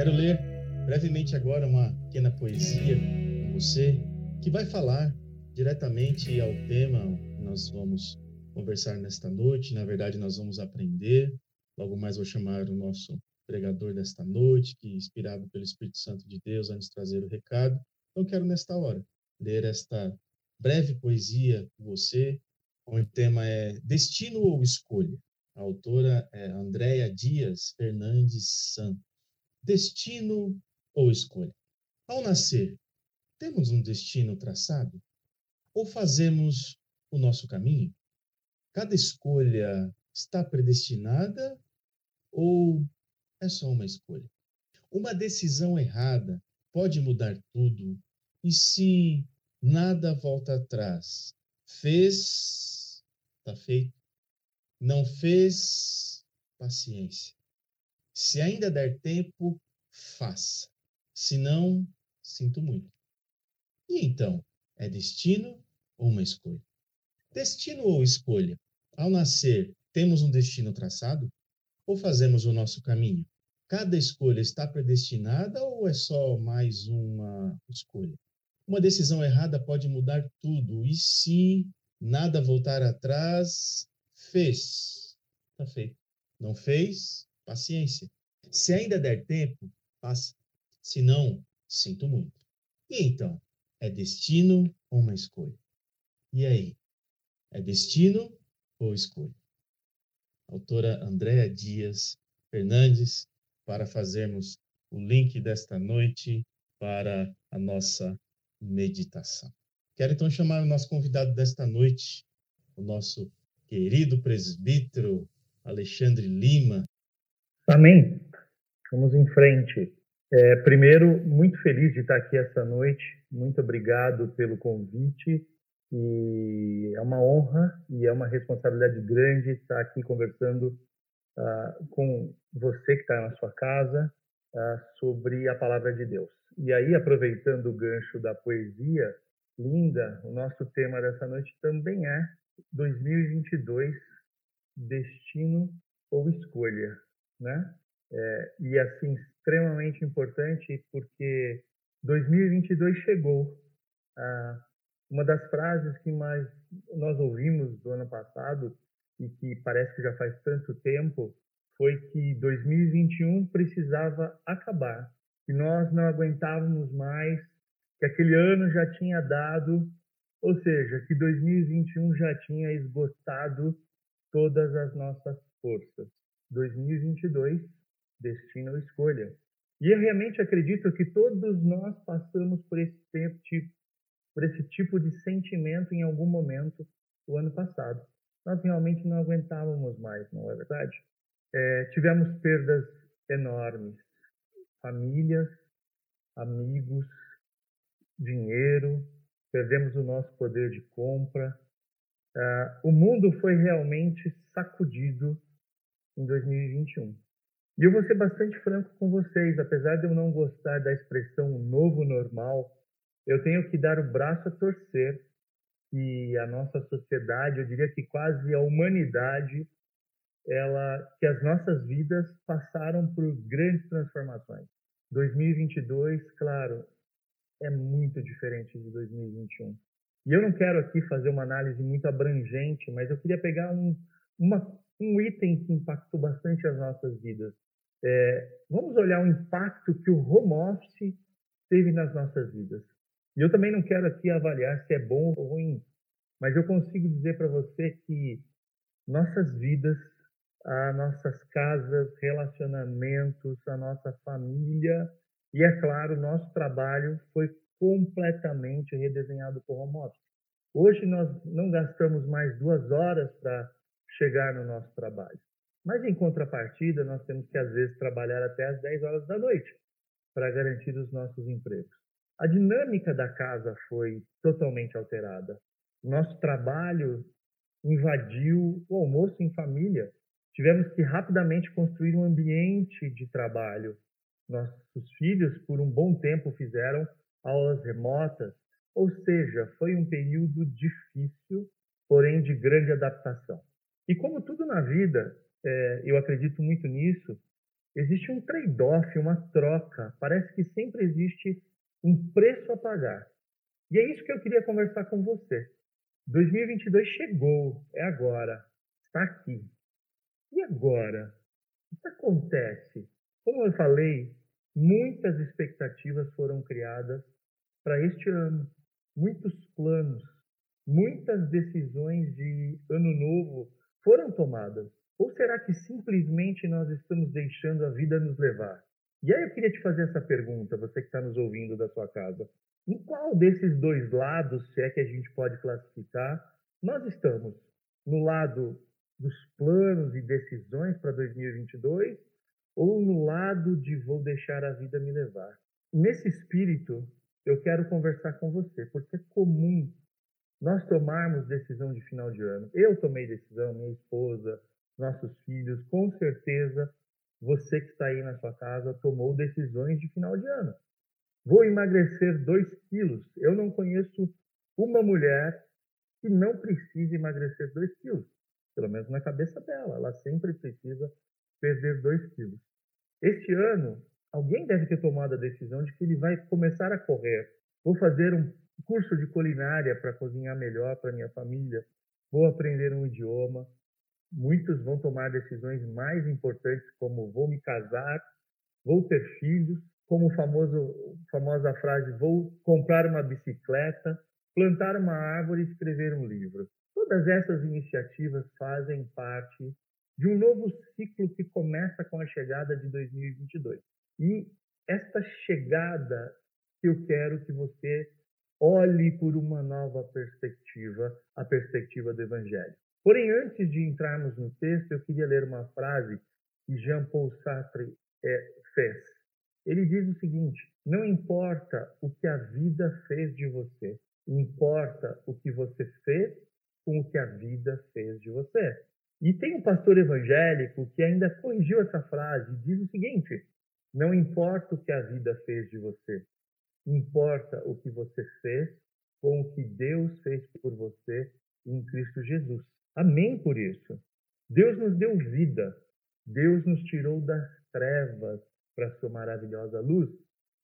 Quero ler brevemente agora uma pequena poesia com você que vai falar diretamente ao tema que nós vamos conversar nesta noite. Na verdade, nós vamos aprender. Logo mais vou chamar o nosso pregador desta noite, que inspirado pelo Espírito Santo de Deus, antes de trazer o recado. Então, quero nesta hora ler esta breve poesia com você, onde o tema é Destino ou Escolha. A autora é Andréa Dias Fernandes Santos. Destino ou escolha? Ao nascer, temos um destino traçado? Ou fazemos o nosso caminho? Cada escolha está predestinada ou é só uma escolha? Uma decisão errada pode mudar tudo, e se nada volta atrás, fez, está feito. Não fez, paciência. Se ainda der tempo, faça. Se não, sinto muito. E então, é destino ou uma escolha? Destino ou escolha? Ao nascer, temos um destino traçado? Ou fazemos o nosso caminho? Cada escolha está predestinada ou é só mais uma escolha? Uma decisão errada pode mudar tudo, e se nada voltar atrás, fez, está feito. Não fez, paciência. Se ainda der tempo, faça. Se não, sinto muito. E então, é destino ou uma escolha? E aí? É destino ou escolha? autora Andréa Dias Fernandes, para fazermos o link desta noite para a nossa meditação. Quero então chamar o nosso convidado desta noite, o nosso querido presbítero Alexandre Lima. Amém. Vamos em frente. É, primeiro, muito feliz de estar aqui essa noite. Muito obrigado pelo convite. E é uma honra e é uma responsabilidade grande estar aqui conversando uh, com você que está na sua casa uh, sobre a palavra de Deus. E aí, aproveitando o gancho da poesia linda, o nosso tema dessa noite também é 2022, destino ou escolha, né? É, e assim, extremamente importante porque 2022 chegou. Ah, uma das frases que mais nós ouvimos do ano passado e que parece que já faz tanto tempo foi que 2021 precisava acabar, que nós não aguentávamos mais, que aquele ano já tinha dado ou seja, que 2021 já tinha esgotado todas as nossas forças. 2022, destino ou escolha. E eu realmente acredito que todos nós passamos por esse tempo, por esse tipo de sentimento em algum momento o ano passado. Nós realmente não aguentávamos mais, não é verdade? É, tivemos perdas enormes, famílias, amigos, dinheiro, perdemos o nosso poder de compra. Uh, o mundo foi realmente sacudido em 2021. E eu vou ser bastante franco com vocês, apesar de eu não gostar da expressão novo normal, eu tenho que dar o braço a torcer que a nossa sociedade, eu diria que quase a humanidade, ela, que as nossas vidas passaram por grandes transformações. 2022, claro, é muito diferente de 2021. E eu não quero aqui fazer uma análise muito abrangente, mas eu queria pegar um, uma, um item que impactou bastante as nossas vidas. É, vamos olhar o impacto que o home office teve nas nossas vidas. E eu também não quero aqui avaliar se é bom ou ruim, mas eu consigo dizer para você que nossas vidas, as nossas casas, relacionamentos, a nossa família, e, é claro, nosso trabalho foi completamente redesenhado por home office. Hoje nós não gastamos mais duas horas para chegar no nosso trabalho. Mas, em contrapartida, nós temos que, às vezes, trabalhar até as 10 horas da noite para garantir os nossos empregos. A dinâmica da casa foi totalmente alterada. Nosso trabalho invadiu o almoço em família. Tivemos que rapidamente construir um ambiente de trabalho nossos filhos, por um bom tempo, fizeram aulas remotas, ou seja, foi um período difícil, porém de grande adaptação. E como tudo na vida, é, eu acredito muito nisso, existe um trade-off, uma troca. Parece que sempre existe um preço a pagar. E é isso que eu queria conversar com você. 2022 chegou, é agora, está aqui. E agora? O que acontece? Como eu falei, muitas expectativas foram criadas para este ano, muitos planos, muitas decisões de ano novo foram tomadas. Ou será que simplesmente nós estamos deixando a vida nos levar? E aí eu queria te fazer essa pergunta, você que está nos ouvindo da sua casa. Em qual desses dois lados, se é que a gente pode classificar, nós estamos? No lado dos planos e decisões para 2022 ou no lado de vou deixar a vida me levar? Nesse espírito, eu quero conversar com você, porque é comum nós tomarmos decisão de final de ano. Eu tomei decisão, minha esposa, nossos filhos, com certeza você que está aí na sua casa tomou decisões de final de ano. Vou emagrecer 2 quilos. Eu não conheço uma mulher que não precise emagrecer 2 quilos. Pelo menos na cabeça dela. Ela sempre precisa perder 2 quilos. Este ano, alguém deve ter tomado a decisão de que ele vai começar a correr. Vou fazer um curso de culinária para cozinhar melhor para minha família. Vou aprender um idioma. Muitos vão tomar decisões mais importantes, como vou me casar, vou ter filhos como famoso, famosa frase, vou comprar uma bicicleta, plantar uma árvore e escrever um livro. Todas essas iniciativas fazem parte de um novo ciclo que começa com a chegada de 2022. E esta chegada eu quero que você olhe por uma nova perspectiva, a perspectiva do Evangelho. Porém, antes de entrarmos no texto, eu queria ler uma frase que Jean Paul Sartre é, fez. Ele diz o seguinte: não importa o que a vida fez de você, importa o que você fez com o que a vida fez de você. E tem um pastor evangélico que ainda corrigiu essa frase e diz o seguinte: não importa o que a vida fez de você, importa o que você fez com o que Deus fez por você em Cristo Jesus. Amém por isso. Deus nos deu vida, Deus nos tirou das trevas para sua maravilhosa luz.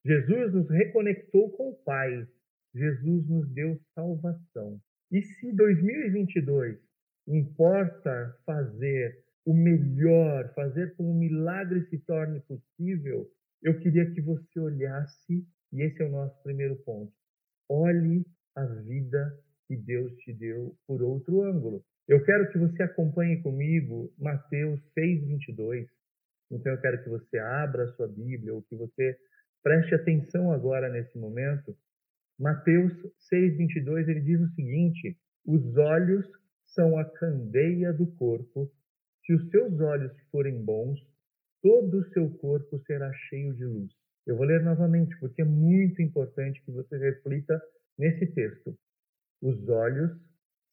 Jesus nos reconectou com o Pai. Jesus nos deu salvação. E se 2022 importa fazer o melhor, fazer com que um milagre se torne possível, eu queria que você olhasse, e esse é o nosso primeiro ponto. Olhe a vida que Deus te deu por outro ângulo. Eu quero que você acompanhe comigo Mateus 6, 22. Então eu quero que você abra a sua Bíblia ou que você preste atenção agora nesse momento. Mateus 6:22 ele diz o seguinte: Os olhos são a candeia do corpo. Se os seus olhos forem bons, todo o seu corpo será cheio de luz. Eu vou ler novamente porque é muito importante que você reflita nesse texto. Os olhos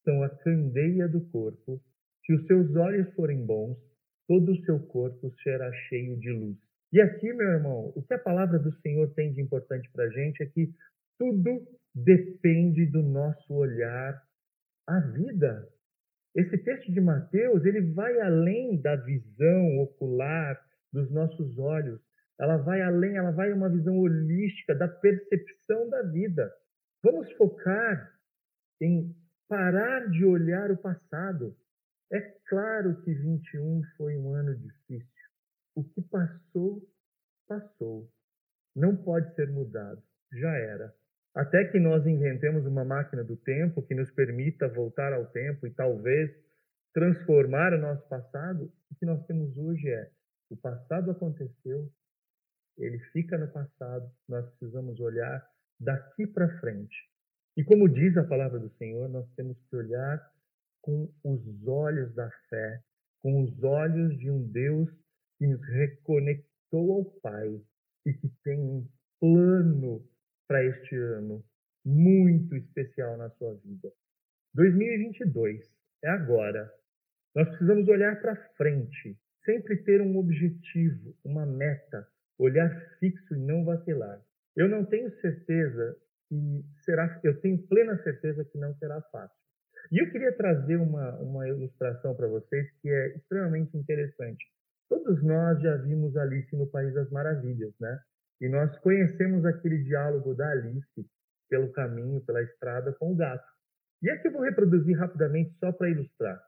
são a candeia do corpo. Se os seus olhos forem bons, todo o seu corpo será cheio de luz. E aqui, meu irmão, o que a palavra do Senhor tem de importante para a gente é que tudo depende do nosso olhar à vida. Esse texto de Mateus, ele vai além da visão ocular dos nossos olhos. Ela vai além, ela vai uma visão holística da percepção da vida. Vamos focar em parar de olhar o passado, é claro que 21 foi um ano difícil. O que passou, passou. Não pode ser mudado. Já era. Até que nós inventemos uma máquina do tempo que nos permita voltar ao tempo e talvez transformar o nosso passado, o que nós temos hoje é: o passado aconteceu, ele fica no passado, nós precisamos olhar daqui para frente. E como diz a palavra do Senhor, nós temos que olhar com os olhos da fé, com os olhos de um Deus que nos reconectou ao Pai e que tem um plano para este ano muito especial na sua vida. 2022 é agora. Nós precisamos olhar para frente, sempre ter um objetivo, uma meta, olhar fixo e não vacilar. Eu não tenho certeza que será, eu tenho plena certeza que não será fácil. E eu queria trazer uma, uma ilustração para vocês que é extremamente interessante. Todos nós já vimos Alice no País das Maravilhas, né? E nós conhecemos aquele diálogo da Alice pelo caminho, pela estrada com o gato. E aqui eu vou reproduzir rapidamente só para ilustrar.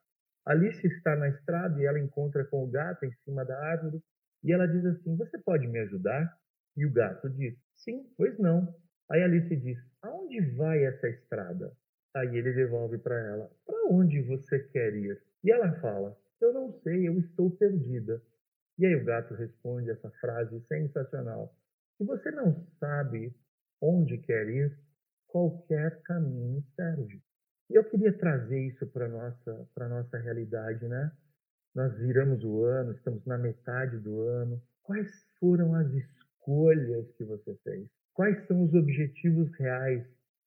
Alice está na estrada e ela encontra com o gato em cima da árvore e ela diz assim: Você pode me ajudar? E o gato diz: Sim, pois não. Aí Alice diz: Aonde vai essa estrada? Aí ele devolve para ela: Para onde você quer ir? E ela fala: Eu não sei, eu estou perdida. E aí o gato responde essa frase sensacional: Se você não sabe onde quer ir, qualquer caminho serve. E eu queria trazer isso para nossa para nossa realidade, né? Nós viramos o ano, estamos na metade do ano. Quais foram as escolhas que você fez? Quais são os objetivos reais?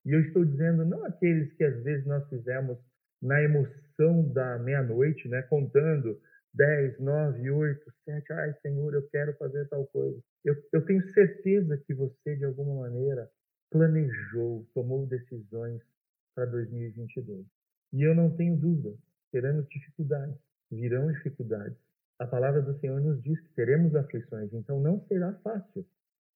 E eu estou dizendo não aqueles que às vezes nós fizemos na emoção da meia-noite, né? Contando 10, 9, 8, 7, ai Senhor, eu quero fazer tal coisa. Eu, eu tenho certeza que você, de alguma maneira, planejou, tomou decisões para 2022. E eu não tenho dúvida, teremos dificuldades, virão dificuldades. A palavra do Senhor nos diz que teremos aflições, então não será fácil.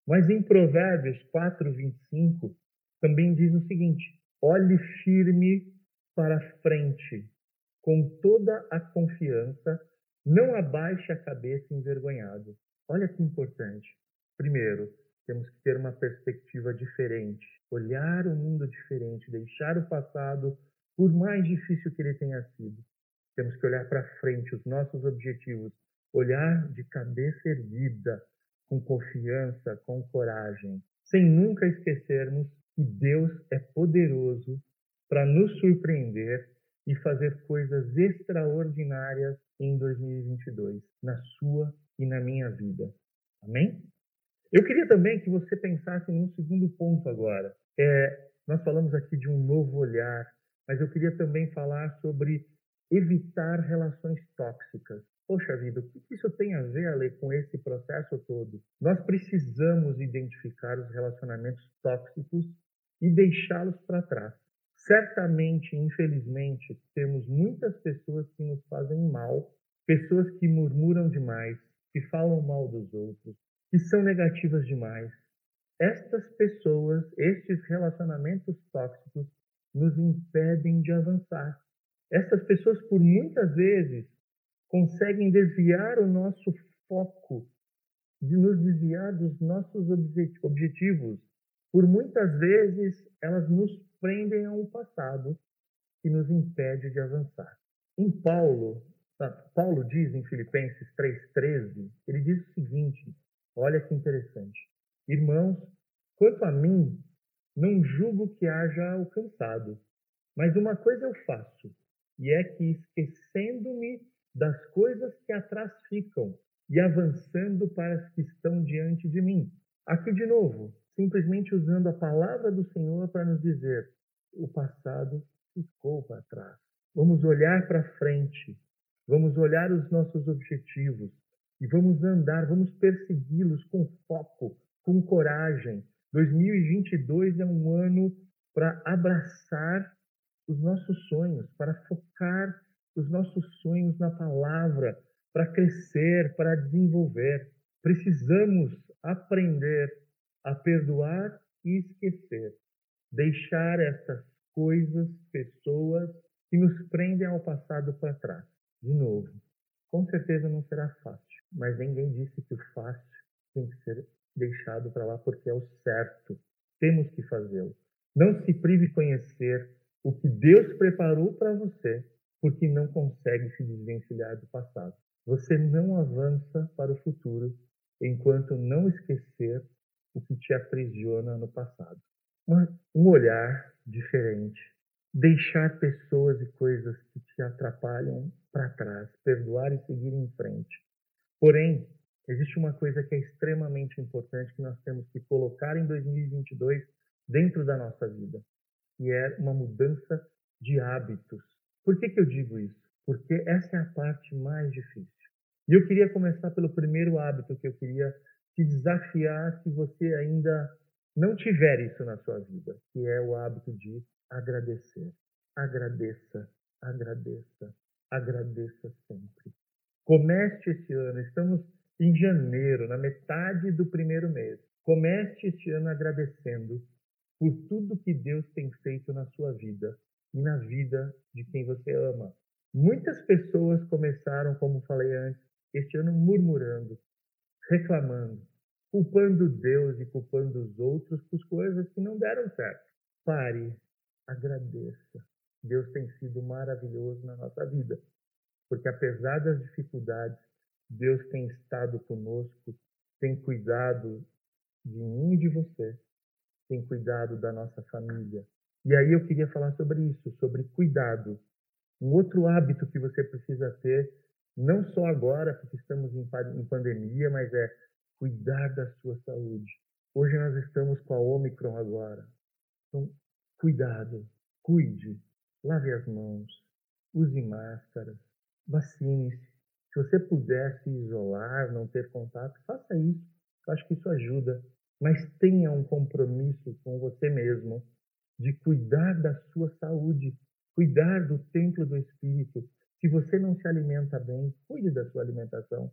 Mas em Provérbios 4, 25, também diz o seguinte: olhe firme para frente, com toda a confiança, não abaixe a cabeça envergonhado. Olha que importante. Primeiro, temos que ter uma perspectiva diferente, olhar o mundo diferente, deixar o passado, por mais difícil que ele tenha sido. Temos que olhar para frente, os nossos objetivos, olhar de cabeça erguida, com confiança, com coragem, sem nunca esquecermos que Deus é poderoso para nos surpreender e fazer coisas extraordinárias em 2022, na sua e na minha vida. Amém? Eu queria também que você pensasse num segundo ponto agora. É, nós falamos aqui de um novo olhar, mas eu queria também falar sobre evitar relações tóxicas. Poxa vida, o que isso tem a ver, Ale, com esse processo todo? Nós precisamos identificar os relacionamentos tóxicos e deixá-los para trás. Certamente, infelizmente, temos muitas pessoas que nos fazem mal, pessoas que murmuram demais, que falam mal dos outros, que são negativas demais. Estas pessoas, estes relacionamentos tóxicos, nos impedem de avançar. Essas pessoas, por muitas vezes, conseguem desviar o nosso foco, de nos desviar dos nossos objetivos. Por muitas vezes, elas nos prendem a um passado que nos impede de avançar. Em Paulo, Paulo diz em Filipenses 3,13, ele diz o seguinte: Olha que interessante. Irmãos, quanto a mim, não julgo que haja alcançado, mas uma coisa eu faço, e é que esquecendo-me das coisas que atrás ficam e avançando para as que estão diante de mim. Aqui de novo, simplesmente usando a palavra do Senhor para nos dizer: o passado ficou para trás. Vamos olhar para frente, vamos olhar os nossos objetivos, e vamos andar, vamos persegui-los com foco, com coragem. 2022 é um ano para abraçar os nossos sonhos, para focar os nossos sonhos na palavra, para crescer, para desenvolver. Precisamos aprender a perdoar e esquecer, deixar essas coisas, pessoas que nos prendem ao passado para trás. De novo, com certeza não será fácil mas ninguém disse que o fácil tem que ser deixado para lá porque é o certo. Temos que fazê-lo. Não se prive conhecer o que Deus preparou para você, porque não consegue se desvencilhar do passado. Você não avança para o futuro enquanto não esquecer o que te aprisiona no passado. Um olhar diferente, deixar pessoas e coisas que te atrapalham para trás, perdoar e seguir em frente. Porém, existe uma coisa que é extremamente importante que nós temos que colocar em 2022 dentro da nossa vida, que é uma mudança de hábitos. Por que, que eu digo isso? Porque essa é a parte mais difícil. E eu queria começar pelo primeiro hábito que eu queria te desafiar se você ainda não tiver isso na sua vida, que é o hábito de agradecer. Agradeça, agradeça, agradeça sempre. Comece esse ano, estamos em janeiro, na metade do primeiro mês. Comece este ano agradecendo por tudo que Deus tem feito na sua vida e na vida de quem você ama. Muitas pessoas começaram, como falei antes, este ano murmurando, reclamando, culpando Deus e culpando os outros por coisas que não deram certo. Pare, agradeça. Deus tem sido maravilhoso na nossa vida, porque apesar das dificuldades, Deus tem estado conosco, tem cuidado de mim e de você, tem cuidado da nossa família. E aí eu queria falar sobre isso, sobre cuidado. Um outro hábito que você precisa ter, não só agora, porque estamos em pandemia, mas é cuidar da sua saúde. Hoje nós estamos com a Omicron agora. Então, cuidado, cuide, lave as mãos, use máscaras, vacine-se. Se você puder se isolar, não ter contato, faça isso. Eu acho que isso ajuda. Mas tenha um compromisso com você mesmo de cuidar da sua saúde, cuidar do templo do Espírito. Se você não se alimenta bem, cuide da sua alimentação.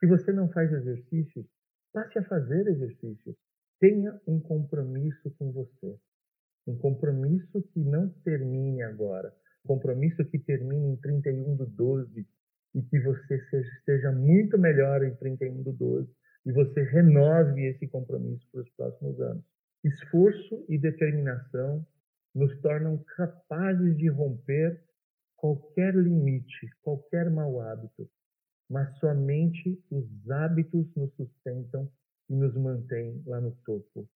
Se você não faz exercícios, passe a fazer exercícios. Tenha um compromisso com você. Um compromisso que não termine agora. Um compromisso que termine em 31 do 12 e que você seja, esteja muito melhor em 31 do 12 e você renove esse compromisso para os próximos anos. Esforço e determinação nos tornam capazes de romper qualquer limite, qualquer mau hábito, mas somente os hábitos nos sustentam e nos mantêm lá no topo.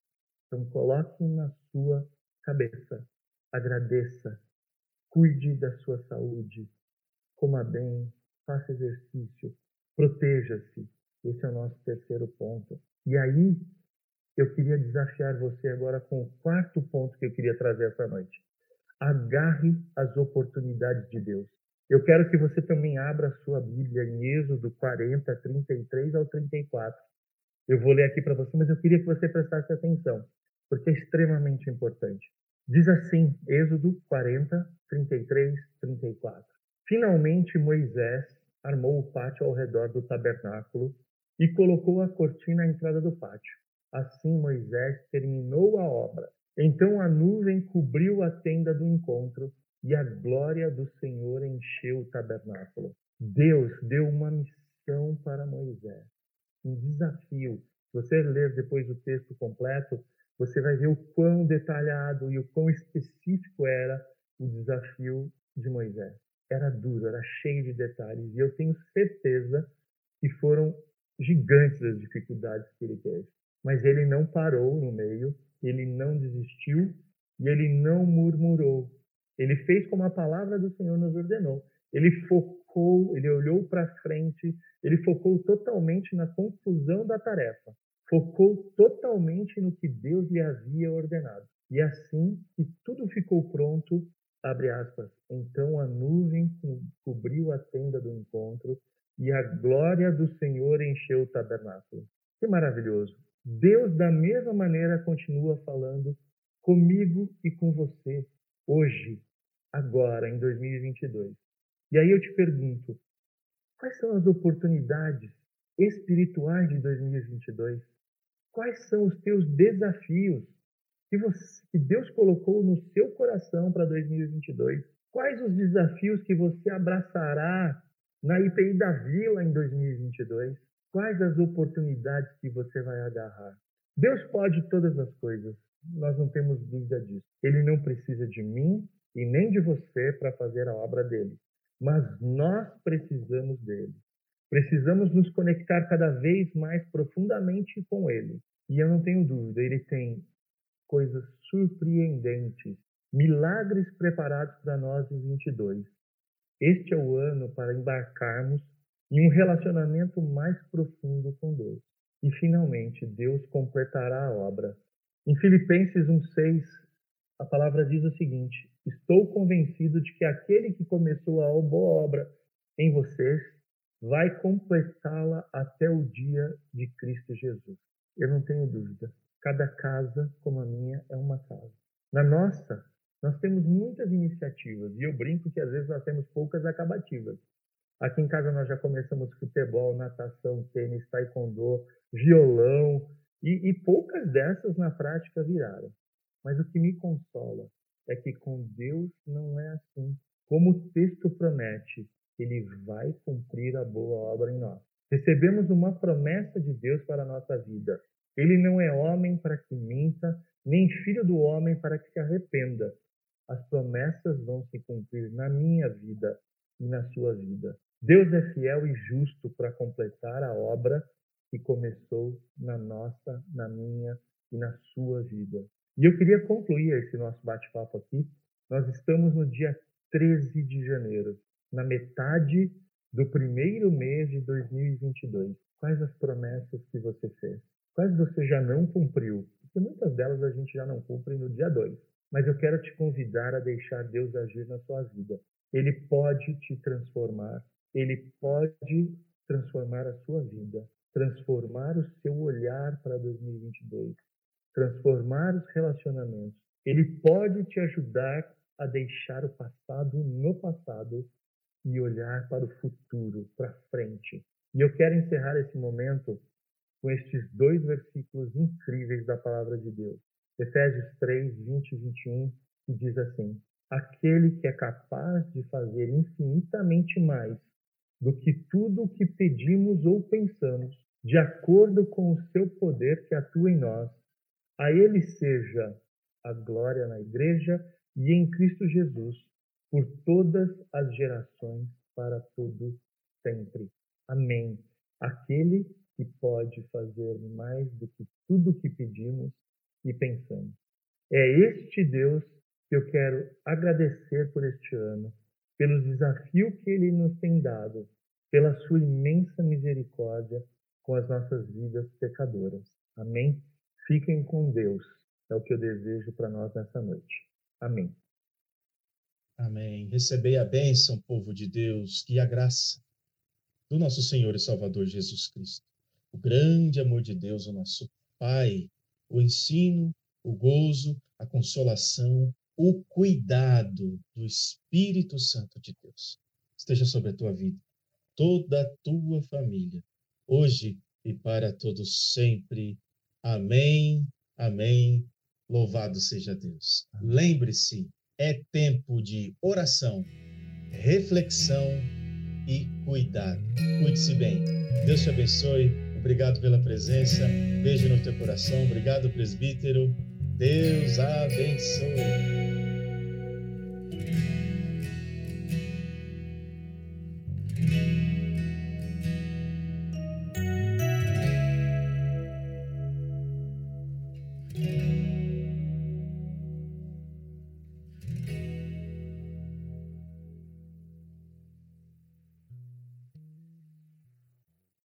Então, coloque na sua cabeça, agradeça, cuide da sua saúde, coma bem, faça exercício, proteja-se. Esse é o nosso terceiro ponto. E aí, eu queria desafiar você agora com o quarto ponto que eu queria trazer essa noite. Agarre as oportunidades de Deus. Eu quero que você também abra a sua Bíblia em Êxodo 40, 33 ao 34. Eu vou ler aqui para você, mas eu queria que você prestasse atenção, porque é extremamente importante. Diz assim, Êxodo 40, 33, 34. Finalmente Moisés armou o pátio ao redor do tabernáculo e colocou a cortina à entrada do pátio. Assim Moisés terminou a obra. Então a nuvem cobriu a tenda do encontro e a glória do Senhor encheu o tabernáculo. Deus deu uma missão para Moisés, um desafio. Se você ler depois o texto completo, você vai ver o quão detalhado e o quão específico era o desafio de Moisés. Era duro, era cheio de detalhes, e eu tenho certeza que foram gigantes as dificuldades que ele teve. Mas ele não parou no meio, ele não desistiu e ele não murmurou. Ele fez como a palavra do Senhor nos ordenou. Ele focou, ele olhou para frente, ele focou totalmente na conclusão da tarefa. Focou totalmente no que Deus lhe havia ordenado. E assim que tudo ficou pronto, abre aspas, então a nuvem cobriu a tenda do encontro e a glória do Senhor encheu o tabernáculo. Que maravilhoso! Deus, da mesma maneira, continua falando comigo e com você, hoje, agora, em 2022. E aí eu te pergunto: quais são as oportunidades espirituais de 2022? Quais são os teus desafios que, você, que Deus colocou no seu coração para 2022? Quais os desafios que você abraçará na IPI da Vila em 2022? Quais as oportunidades que você vai agarrar? Deus pode todas as coisas, nós não temos dúvida disso. Ele não precisa de mim e nem de você para fazer a obra dele, mas nós precisamos dele. Precisamos nos conectar cada vez mais profundamente com ele. E eu não tenho dúvida, ele tem coisas surpreendentes, milagres preparados para nós em 22. Este é o ano para embarcarmos em um relacionamento mais profundo com Deus. E finalmente, Deus completará a obra. Em Filipenses 1:6, a palavra diz o seguinte: Estou convencido de que aquele que começou a boa obra em vocês vai completá-la até o dia de Cristo Jesus. Eu não tenho dúvida. Cada casa como a minha é uma casa. Na nossa, nós temos muitas iniciativas e eu brinco que às vezes nós temos poucas acabativas. Aqui em casa nós já começamos futebol, natação, tênis, taekwondo, violão, e, e poucas dessas na prática viraram. Mas o que me consola é que com Deus não é assim. Como o texto promete, ele vai cumprir a boa obra em nós. Recebemos uma promessa de Deus para a nossa vida. Ele não é homem para que minta, nem filho do homem para que se arrependa. As promessas vão se cumprir na minha vida e na sua vida. Deus é fiel e justo para completar a obra que começou na nossa, na minha e na sua vida. E eu queria concluir esse nosso bate-papo aqui. Nós estamos no dia 13 de janeiro, na metade do primeiro mês de 2022. Quais as promessas que você fez? Quais você já não cumpriu? Porque muitas delas a gente já não cumpre no dia 2. Mas eu quero te convidar a deixar Deus agir na sua vida. Ele pode te transformar, ele pode transformar a sua vida transformar o seu olhar para 2022, transformar os relacionamentos. Ele pode te ajudar a deixar o passado no passado e olhar para o futuro, para frente. E eu quero encerrar esse momento com estes dois versículos incríveis da palavra de Deus. Efésios 3, 20 e 21, que diz assim: Aquele que é capaz de fazer infinitamente mais do que tudo o que pedimos ou pensamos, de acordo com o seu poder que atua em nós. A Ele seja a glória na Igreja e em Cristo Jesus, por todas as gerações, para todo sempre. Amém. Aquele que pode fazer mais do que tudo que pedimos e pensamos. É este Deus que eu quero agradecer por este ano, pelo desafio que ele nos tem dado, pela sua imensa misericórdia com as nossas vidas pecadoras. Amém? Fiquem com Deus. É o que eu desejo para nós nessa noite. Amém. Amém. Recebei a bênção, povo de Deus, e a graça do nosso Senhor e Salvador Jesus Cristo. O grande amor de Deus, o nosso Pai, o ensino, o gozo, a consolação, o cuidado do Espírito Santo de Deus esteja sobre a tua vida, toda a tua família hoje e para todos sempre. Amém, amém. Louvado seja Deus. Lembre-se, é tempo de oração, reflexão e cuidado. Cuide-se bem. Deus te abençoe. Obrigado pela presença. Beijo no teu coração. Obrigado, presbítero. Deus abençoe.